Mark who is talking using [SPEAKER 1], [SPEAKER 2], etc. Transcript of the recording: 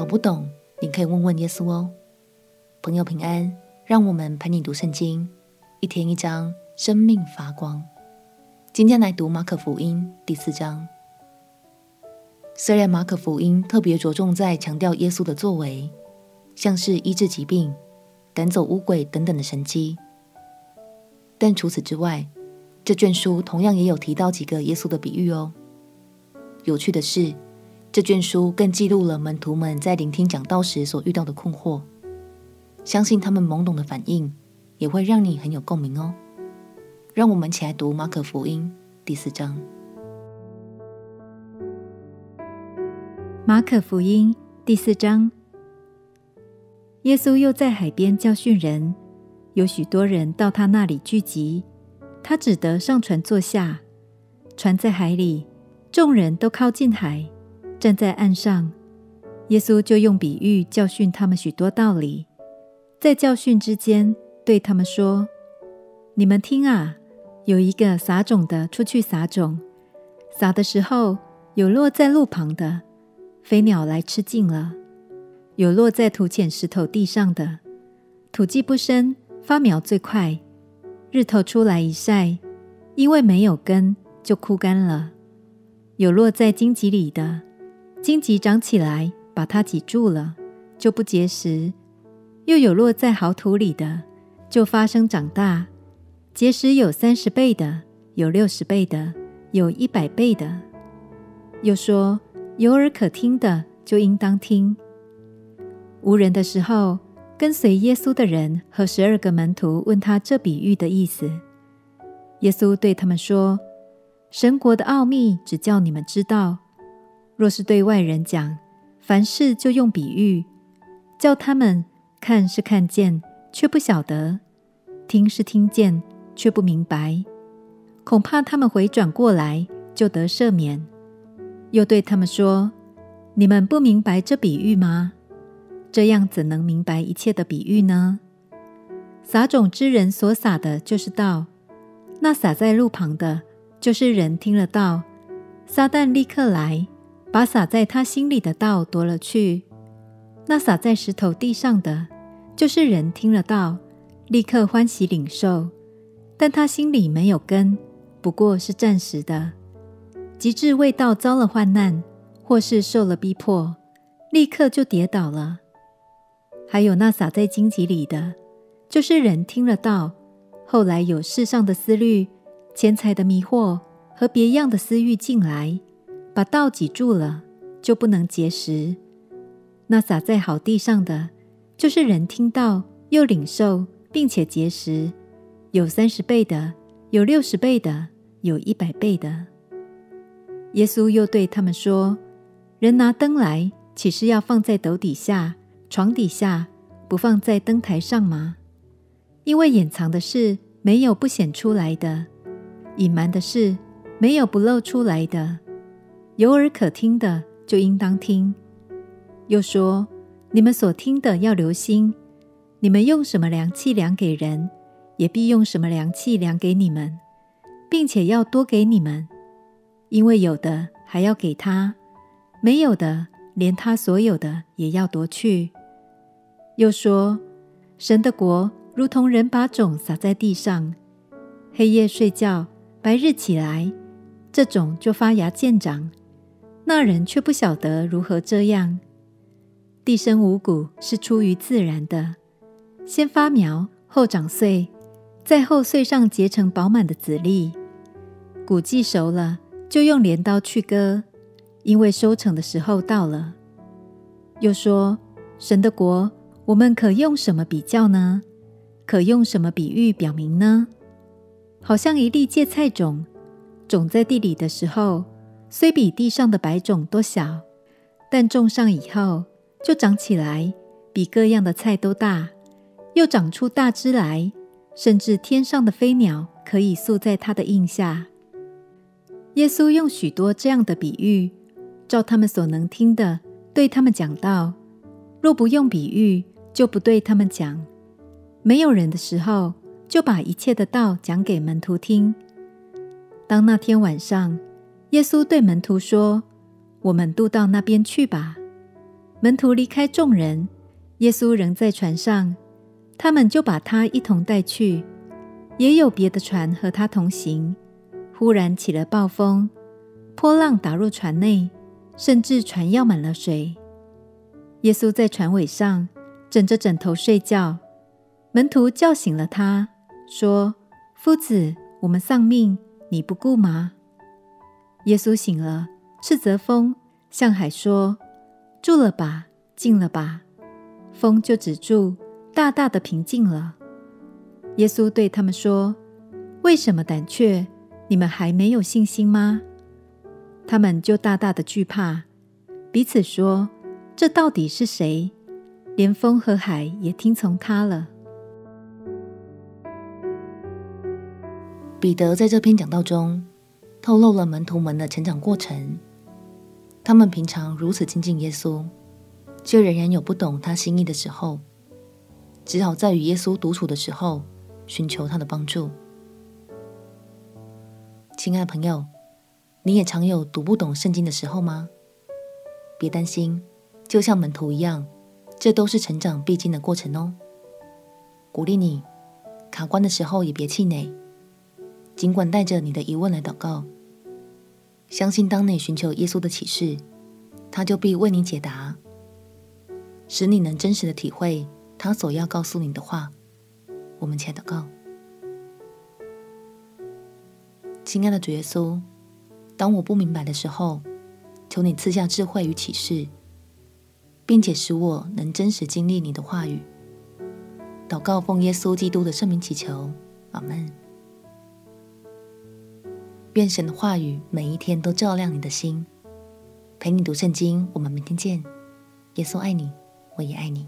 [SPEAKER 1] 搞不懂，你可以问问耶稣哦。朋友平安，让我们陪你读圣经，一天一章，生命发光。今天来读马可福音第四章。虽然马可福音特别着重在强调耶稣的作为，像是医治疾病、赶走污鬼等等的神迹，但除此之外，这卷书同样也有提到几个耶稣的比喻哦。有趣的是，这卷书更记录了门徒们在聆听讲道时所遇到的困惑。相信他们懵懂的反应，也会让你很有共鸣哦。让我们一起来读马可福音第四章。
[SPEAKER 2] 马可福音第四章，耶稣又在海边教训人，有许多人到他那里聚集，他只得上船坐下，船在海里。众人都靠近海，站在岸上。耶稣就用比喻教训他们许多道理。在教训之间，对他们说：“你们听啊，有一个撒种的出去撒种，撒的时候，有落在路旁的，飞鸟来吃尽了；有落在土浅石头地上的，土既不深，发苗最快，日头出来一晒，因为没有根，就枯干了。”有落在荆棘里的，荆棘长起来，把它挤住了，就不结实；又有落在好土里的，就发生长大，结实有三十倍的，有六十倍的，有一百倍的。又说：有耳可听的，就应当听。无人的时候，跟随耶稣的人和十二个门徒问他这比喻的意思。耶稣对他们说。神国的奥秘只叫你们知道，若是对外人讲，凡事就用比喻，叫他们看是看见，却不晓得；听是听见，却不明白。恐怕他们回转过来，就得赦免。又对他们说：“你们不明白这比喻吗？这样怎能明白一切的比喻呢？撒种之人所撒的就是道，那撒在路旁的。”就是人听了道，撒旦立刻来，把撒在他心里的道夺了去。那撒在石头地上的，就是人听了道，立刻欢喜领受，但他心里没有根，不过是暂时的。及至为道遭了患难，或是受了逼迫，立刻就跌倒了。还有那撒在荆棘里的，就是人听了道，后来有世上的思虑。钱财的迷惑和别样的私欲进来，把道挤住了，就不能结实。那撒在好地上的，就是人听到又领受，并且结实，有三十倍的，有六十倍的，有一百倍的。耶稣又对他们说：“人拿灯来，岂是要放在斗底下、床底下，不放在灯台上吗？因为隐藏的事，没有不显出来的。”隐瞒的事，没有不露出来的。有耳可听的，就应当听。又说：你们所听的要留心。你们用什么量器量给人，也必用什么量器量给你们，并且要多给你们，因为有的还要给他，没有的，连他所有的也要夺去。又说：神的国如同人把种撒在地上，黑夜睡觉。白日起来，这种就发芽见长，那人却不晓得如何这样。地生五谷是出于自然的，先发苗，后长穗，在后穗上结成饱满的籽粒。谷既熟了，就用镰刀去割，因为收成的时候到了。又说：神的国，我们可用什么比较呢？可用什么比喻表明呢？好像一粒芥菜种，种在地里的时候，虽比地上的白种多小，但种上以后，就长起来，比各样的菜都大，又长出大枝来，甚至天上的飞鸟可以宿在它的荫下。耶稣用许多这样的比喻，照他们所能听的，对他们讲道；若不用比喻，就不对他们讲。没有人的时候。就把一切的道讲给门徒听。当那天晚上，耶稣对门徒说：“我们渡到那边去吧。”门徒离开众人，耶稣仍在船上，他们就把他一同带去。也有别的船和他同行。忽然起了暴风，波浪打入船内，甚至船要满了水。耶稣在船尾上枕着枕头睡觉，门徒叫醒了他，说：“夫子，我们丧命，你不顾吗？”耶稣醒了，斥责风，向海说：“住了吧，静了吧。”风就止住，大大的平静了。耶稣对他们说：“为什么胆怯？你们还没有信心吗？”他们就大大的惧怕，彼此说：“这到底是谁？连风和海也听从他了。”
[SPEAKER 1] 彼得在这篇讲道中，透露了门徒们的成长过程。他们平常如此亲近耶稣，却仍然有不懂他心意的时候，只好在与耶稣独处的时候，寻求他的帮助。亲爱朋友，你也常有读不懂圣经的时候吗？别担心，就像门徒一样，这都是成长必经的过程哦。鼓励你，卡关的时候也别气馁。尽管带着你的疑问来祷告，相信当你寻求耶稣的启示，他就必为你解答，使你能真实的体会他所要告诉你的话。我们且祷告，亲爱的主耶稣，当我不明白的时候，求你赐下智慧与启示，并且使我能真实经历你的话语。祷告奉耶稣基督的圣名祈求，阿门。愿神的话语每一天都照亮你的心，陪你读圣经。我们明天见。耶稣爱你，我也爱你。